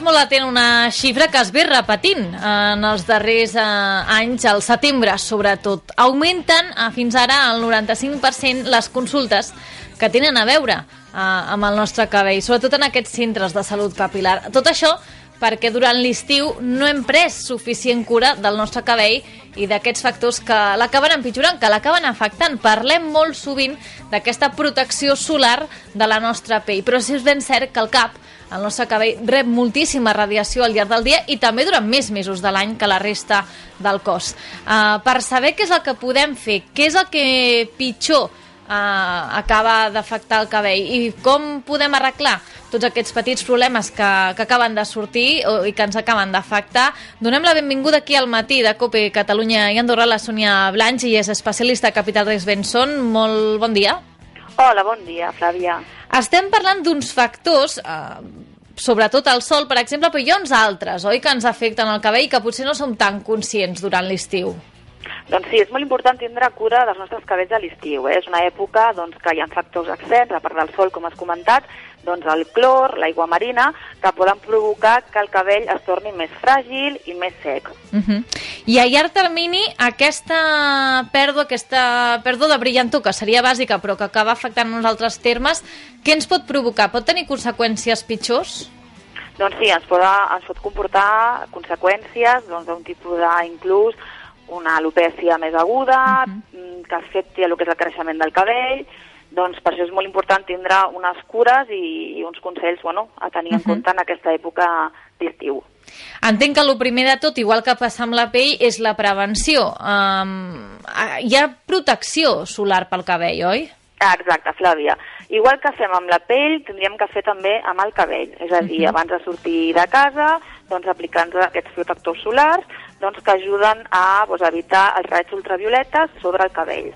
Estigues molt atent a una xifra que es ve repetint en els darrers eh, anys, al setembre sobretot. Augmenten eh, fins ara el 95% les consultes que tenen a veure eh, amb el nostre cabell, sobretot en aquests centres de salut capilar. Tot això perquè durant l'estiu no hem pres suficient cura del nostre cabell i d'aquests factors que l'acaben empitjorant, que l'acaben afectant. Parlem molt sovint d'aquesta protecció solar de la nostra pell, però sí és ben cert que el cap, el nostre cabell, rep moltíssima radiació al llarg del dia i també durant més mesos de l'any que la resta del cos. Uh, per saber què és el que podem fer, què és el que pitjor uh, acaba d'afectar el cabell i com podem arreglar tots aquests petits problemes que, que acaben de sortir o, i que ens acaben d'afectar. Donem la benvinguda aquí al matí de COPE Catalunya i Andorra la Sònia Blanch i és especialista a Capital Reis Benson. Molt bon dia. Hola, bon dia, Flàvia. Estem parlant d'uns factors, eh, sobretot el sol, per exemple, però hi ha uns altres, oi, que ens afecten el cabell que potser no som tan conscients durant l'estiu. Doncs sí, és molt important tindre cura dels nostres cabells a l'estiu. Eh? És una època doncs, que hi ha factors accents, a part del sol, com has comentat, doncs el clor, l'aigua marina, que poden provocar que el cabell es torni més fràgil i més sec. Uh -huh. I a llarg termini, aquesta pèrdua, aquesta pèrdua de brillantor, que seria bàsica però que acaba afectant uns altres termes, què ens pot provocar? Pot tenir conseqüències pitjors? Doncs sí, ens pot, ens pot comportar conseqüències doncs, d'un tipus d'inclús una alopècia més aguda, uh -huh. que afecti el que és el creixement del cabell, doncs per això és molt important tindre unes cures i, i uns consells bueno, a tenir uh -huh. en compte en aquesta època d'estiu. Entenc que el primer de tot, igual que passa amb la pell, és la prevenció. Um, hi ha protecció solar pel cabell, oi? Ah, exacte, Flàvia. Igual que fem amb la pell, tindríem que fer també amb el cabell. És a dir, uh -huh. abans de sortir de casa, doncs aplicant aquests protectors solars, doncs, que ajuden a doncs, evitar els raigs ultravioletes sobre el cabell.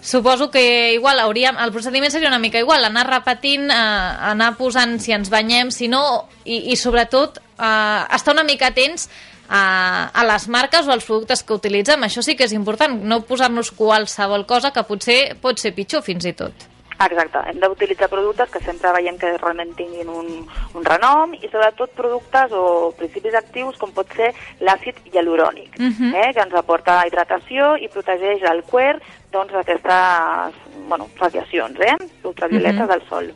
Suposo que igual hauríem, el procediment seria una mica igual, anar repetint, eh, anar posant si ens banyem, si no, i, i sobretot eh, estar una mica atents a, a les marques o als productes que utilitzem. Això sí que és important, no posar-nos qualsevol cosa que potser pot ser pitjor fins i tot. Exacte, hem d'utilitzar productes que sempre veiem que realment tinguin un, un renom i sobretot productes o principis actius com pot ser l'àcid hialurònic, uh Mhm. -huh. eh, que ens aporta hidratació i protegeix el cuer doncs, d'aquestes bueno, radiacions eh, ultravioletes uh Mhm. -huh. del sol.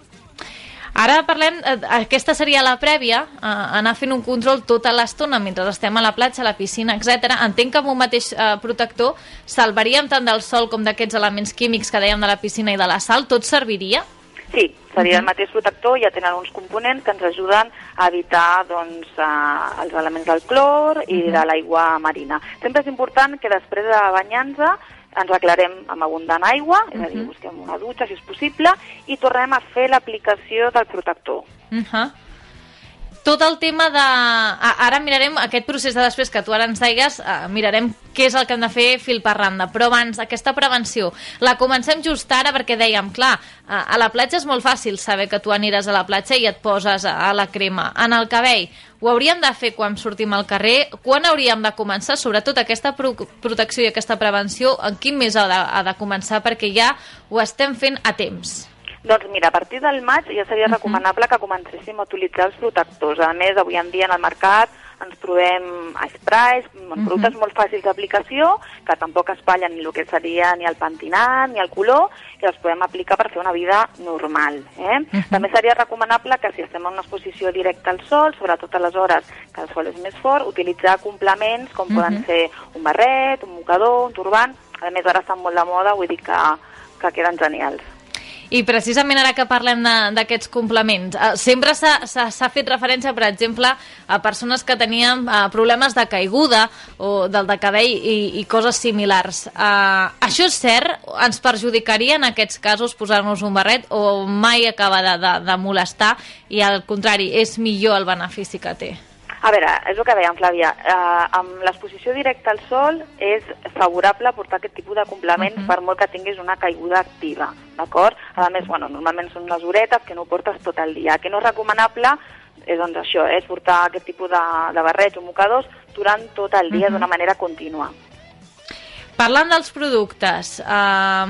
Ara parlem, eh, aquesta seria la prèvia, eh, anar fent un control tota l'estona mentre estem a la platja, a la piscina, etc. Entenc que amb un mateix eh, protector salvaríem tant del sol com d'aquests elements químics que dèiem de la piscina i de la sal, tot serviria? Sí, seria el mateix protector, ja tenen uns components que ens ajuden a evitar doncs, eh, els elements del clor i de l'aigua marina. Sempre és important que després de banyar-nos ens aclarem amb abundant aigua, és a dir, busquem una dutxa si és possible, i tornem a fer l'aplicació del protector. Uh -huh. Tot el tema de... Ara mirarem aquest procés de després que tu ara ens deigues, eh, mirarem què és el que hem de fer fil per randa. Però abans, aquesta prevenció, la comencem just ara perquè dèiem, clar, a, la platja és molt fàcil saber que tu aniràs a la platja i et poses a la crema. En el cabell, ho hauríem de fer quan sortim al carrer? Quan hauríem de començar? Sobretot aquesta pro protecció i aquesta prevenció, en quin mes ha de, ha de començar? Perquè ja ho estem fent a temps. Doncs mira, a partir del maig ja seria recomanable que comencéssim a utilitzar els protectors. A més, avui en dia en el mercat ens trobem sprays, uh productes molt fàcils d'aplicació, que tampoc espatllen ni el que seria ni el pentinat ni el color, i els podem aplicar per fer una vida normal. Eh? També seria recomanable que si estem en una exposició directa al sol, sobretot a les hores que el sol és més fort, utilitzar complements com poden ser un barret, un mocador, un turbant, a més ara estan molt de moda, vull dir que, que queden genials. I precisament ara que parlem d'aquests complements, eh, sempre s'ha fet referència, per exemple, a persones que tenien eh, problemes de caiguda o del de cabell i, i coses similars. Eh, això és cert? Ens perjudicaria en aquests casos posar-nos un barret o mai acaba de, de, de molestar i al contrari, és millor el benefici que té? A veure, és el que dèiem, Flàvia. Uh, amb l'exposició directa al sol és favorable portar aquest tipus de complements uh -huh. per molt que tinguis una caiguda activa, d'acord? A més, bueno, normalment són unes horetes que no portes tot el dia. Que no és recomanable és doncs això, és portar aquest tipus de, de barrets o mocadors durant tot el dia uh -huh. d'una manera contínua. Parlant dels productes, eh,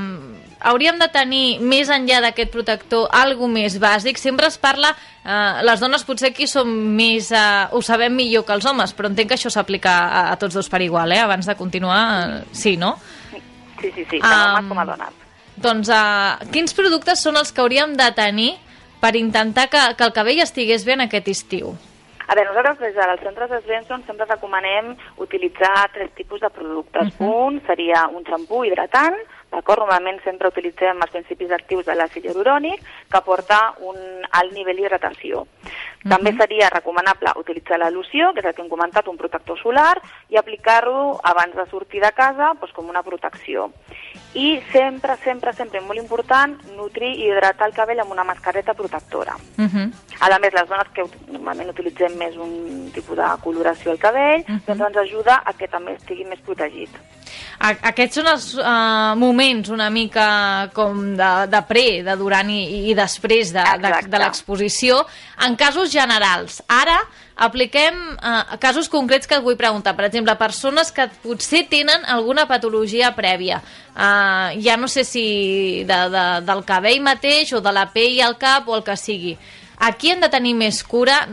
hauríem de tenir, més enllà d'aquest protector, algo més bàsic. Sempre es parla, eh, les dones potser aquí som més, eh, ho sabem millor que els homes, però entenc que això s'aplica a, a tots dos per igual, eh? Abans de continuar, eh, sí, no? Sí, sí, sí, tant um, homes com a dones. Doncs eh, quins productes són els que hauríem de tenir per intentar que, que el cabell estigués bé en aquest estiu? A veure, nosaltres des dels centres de Svensson sempre recomanem utilitzar tres tipus de productes. Uh -huh. Un seria un xampú hidratant, d'acord? Normalment sempre utilitzem els principis actius de l'àcid hialurònic que aporta un alt nivell d'hidratació. Uh -huh. També seria recomanable utilitzar la loció, que és el que hem comentat, un protector solar, i aplicar-lo abans de sortir de casa doncs, com una protecció. I sempre, sempre, sempre, molt important, nutrir i hidratar el cabell amb una mascareta protectora. Uh -huh. A més, les dones que normalment utilitzem més un tipus de coloració al cabell, uh -huh. doncs ens ajuda a que també estigui més protegit. Aquests són els uh, moments una mica com de, de pre, de durant i, i després de, de, de l'exposició, en casos generals. Ara apliquem uh, casos concrets que et vull preguntar. Per exemple, persones que potser tenen alguna patologia prèvia. Uh, ja no sé si de, de, del cabell mateix o de la pell al cap o el que sigui Aquí hem de tenir més cura,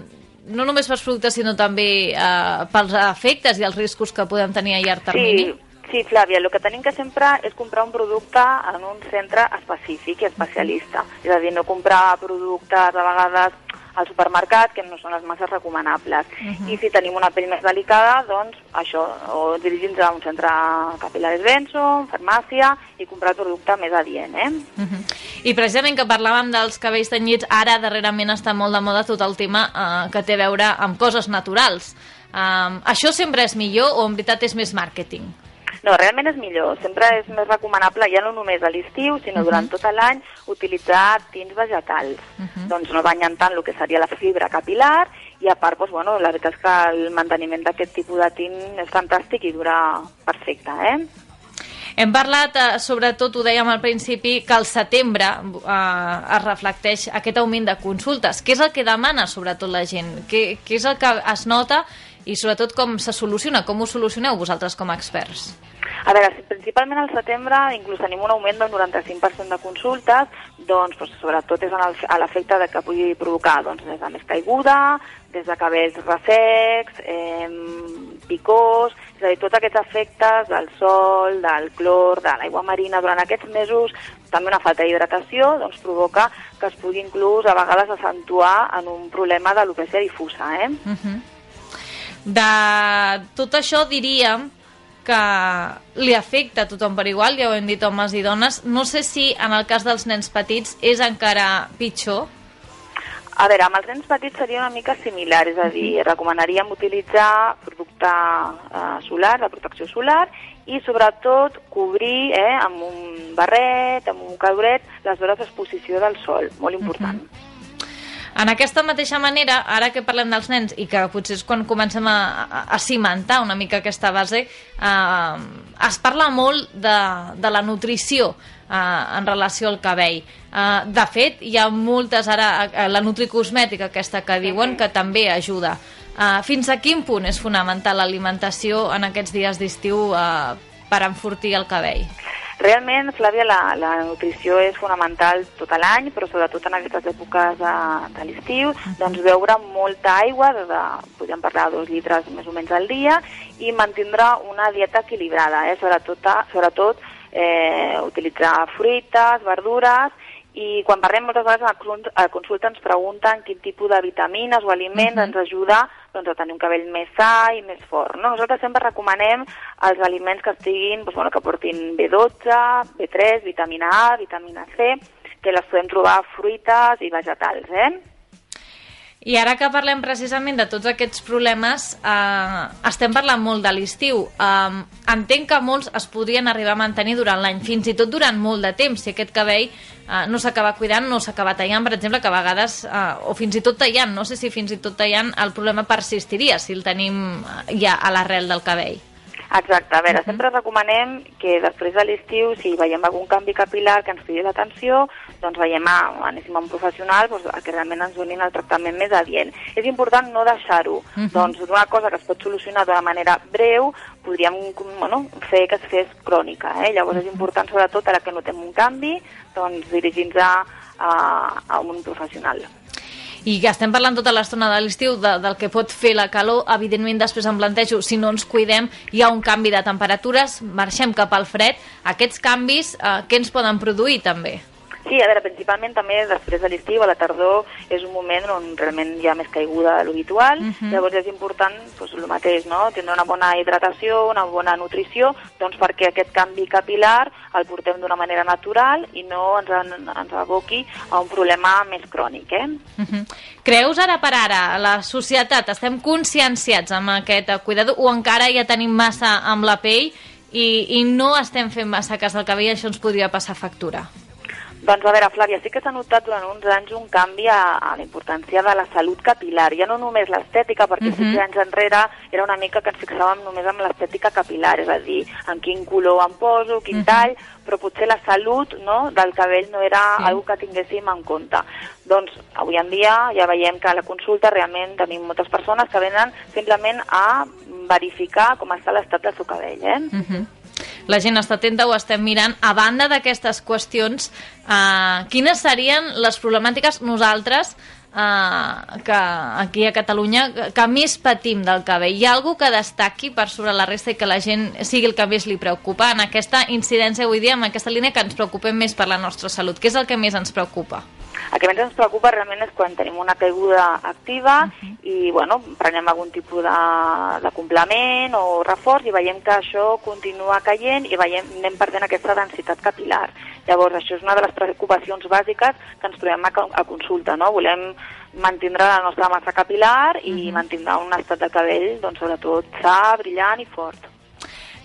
no només pels productes, sinó també eh, pels efectes i els riscos que podem tenir a llarg termini. Sí. Sí, Flàvia, el que tenim que sempre és comprar un producte en un centre específic i especialista. És a dir, no comprar productes a vegades al supermercat, que no són les massa recomanables. Uh -huh. I si tenim una pell més delicada, doncs això, o dirigir-nos a un centre capilares Benson, farmàcia, i comprar producte més adient, eh? Uh -huh. I precisament que parlàvem dels cabells tenyits, ara darrerament està molt de moda tot el tema eh, que té a veure amb coses naturals. Um, això sempre és millor o en veritat és més màrqueting? No, realment és millor. Sempre és més recomanable, ja no només a l'estiu, sinó uh -huh. durant tot l'any, utilitzar tints vegetals. Uh -huh. Doncs no banyen tant el que seria la fibra capilar i a part, doncs, bueno, la veritat és que el manteniment d'aquest tipus de tint és fantàstic i dura perfecte, eh? Hem parlat, eh, sobretot, ho dèiem al principi, que al setembre eh, es reflecteix aquest augment de consultes. Què és el que demana, sobretot, la gent? Què, què és el que es nota i, sobretot, com se soluciona? Com ho solucioneu vosaltres com a experts? A veure, principalment al setembre inclús tenim un augment del 95% de consultes, doncs, doncs sobretot és a l'efecte de que pugui provocar doncs, des de més caiguda, des de cabells ressecs, eh, picós, és a dir, tots aquests efectes del sol, del clor, de l'aigua marina durant aquests mesos, també una falta d'hidratació, doncs provoca que es pugui inclús a vegades accentuar en un problema d'alopècia difusa. Eh? Uh -huh. De tot això diríem que li afecta a tothom per igual, ja ho hem dit homes i dones. No sé si en el cas dels nens petits és encara pitjor. A veure, amb els nens petits seria una mica similar, és a dir, recomanaríem utilitzar producte eh, solar, de protecció solar, i sobretot cobrir eh, amb un barret, amb un caduret, les hores d'exposició del sol, molt important. Uh -huh. En aquesta mateixa manera, ara que parlem dels nens i que potser és quan comencem a, a, cimentar una mica aquesta base, eh, es parla molt de, de la nutrició eh, en relació al cabell. Eh, de fet, hi ha moltes ara, eh, la nutricosmètica aquesta que diuen que també ajuda. Eh, fins a quin punt és fonamental l'alimentació en aquests dies d'estiu eh, per enfortir el cabell? Realment, Flàvia, la, la nutrició és fonamental tot l'any, però sobretot en aquestes èpoques de, de l'estiu, doncs beure molta aigua, de, podríem parlar de dos litres més o menys al dia, i mantindre una dieta equilibrada, eh? sobretot, sobretot eh, utilitzar fruites, verdures, i quan parlem moltes vegades a la consulta ens pregunten quin tipus de vitamines o aliments uh -huh. ens ajuda doncs, a tenir un cabell més sa i més fort. No? Nosaltres sempre recomanem els aliments que estiguin, doncs, bueno, que portin B12, B3, vitamina A, vitamina C, que les podem trobar a fruites i vegetals. Eh? I ara que parlem precisament de tots aquests problemes, eh, estem parlant molt de l'estiu. Eh, entenc que molts es podrien arribar a mantenir durant l'any, fins i tot durant molt de temps, si aquest cabell eh, no s'acaba cuidant, no s'acaba tallant, per exemple, que a vegades, eh, o fins i tot tallant, no sé si fins i tot tallant el problema persistiria si el tenim eh, ja a l'arrel del cabell. Exacte, a veure, sempre recomanem que després de l'estiu, si veiem algun canvi capilar que ens cridi l'atenció, doncs veiem, anéssim a un professional doncs, a que realment ens donin el tractament més adient. És important no deixar-ho. Uh -huh. Doncs d'una cosa que es pot solucionar d'una manera breu, podríem bueno, fer que es fes crònica. Eh? Llavors és important, sobretot, ara que notem un canvi, doncs dirigir-nos a, a, a un professional i que estem parlant tota l'estona de l'estiu de, del que pot fer la calor, evidentment després em plantejo, si no ens cuidem hi ha un canvi de temperatures, marxem cap al fred, aquests canvis eh, què ens poden produir també? Sí, a veure, principalment també després de l'estiu, a la tardor, és un moment on realment hi ha més caiguda de l'habitual, uh mhm. -huh. llavors és important doncs, el mateix, no? tindre una bona hidratació, una bona nutrició, doncs perquè aquest canvi capilar el portem d'una manera natural i no ens, en, ens aboqui a un problema més crònic. Eh? Uh mhm. -huh. Creus ara per ara, la societat, estem conscienciats amb aquest cuidador o encara ja tenim massa amb la pell i, i no estem fent massa cas del cabell, això ens podria passar factura? Doncs a veure, Flàvia, sí que s'ha notat durant uns anys un canvi a, a la importància de la salut capilar, ja no només l'estètica, perquè uh -huh. sis anys enrere era una mica que ens fixàvem només en l'estètica capilar, és a dir, en quin color em poso, quin uh -huh. tall, però potser la salut no, del cabell no era sí. una que tinguéssim en compte. Doncs avui en dia ja veiem que a la consulta realment tenim moltes persones que venen simplement a verificar com està l'estat del seu cabell. Eh? Uh -huh la gent està atenta, ho estem mirant. A banda d'aquestes qüestions, eh, quines serien les problemàtiques nosaltres eh, que aquí a Catalunya que més patim del cabell? Hi ha algú que destaqui per sobre la resta i que la gent sigui el que més li preocupa en aquesta incidència avui dia, en aquesta línia que ens preocupem més per la nostra salut? Què és el que més ens preocupa? El que més ens preocupa realment és quan tenim una caiguda activa uh -huh. i bueno, prenem algun tipus de, de complement o reforç i veiem que això continua caient i veiem, anem perdent aquesta densitat capilar. Llavors, això és una de les preocupacions bàsiques que ens trobem a, a consulta. No? Volem mantindre la nostra massa capilar i uh -huh. mantindre un estat de cabell, doncs, sobretot sa, brillant i fort.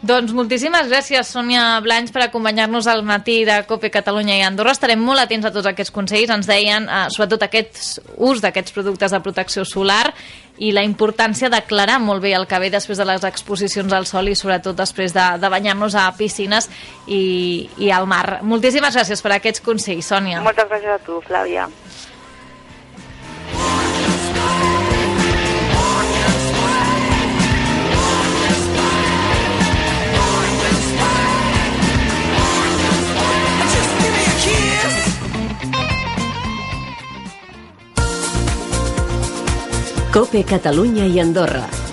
Doncs moltíssimes gràcies, Sònia Blanys, per acompanyar-nos al matí de COPE Catalunya i Andorra. Estarem molt atents a tots aquests consells. Ens deien, eh, sobretot, aquest ús d'aquests productes de protecció solar i la importància d'aclarar molt bé el cabell després de les exposicions al sol i sobretot després de, de banyar-nos a piscines i, i al mar. Moltíssimes gràcies per aquests consells, Sònia. Moltes gràcies a tu, Flàvia. Cope Catalunya i Andorra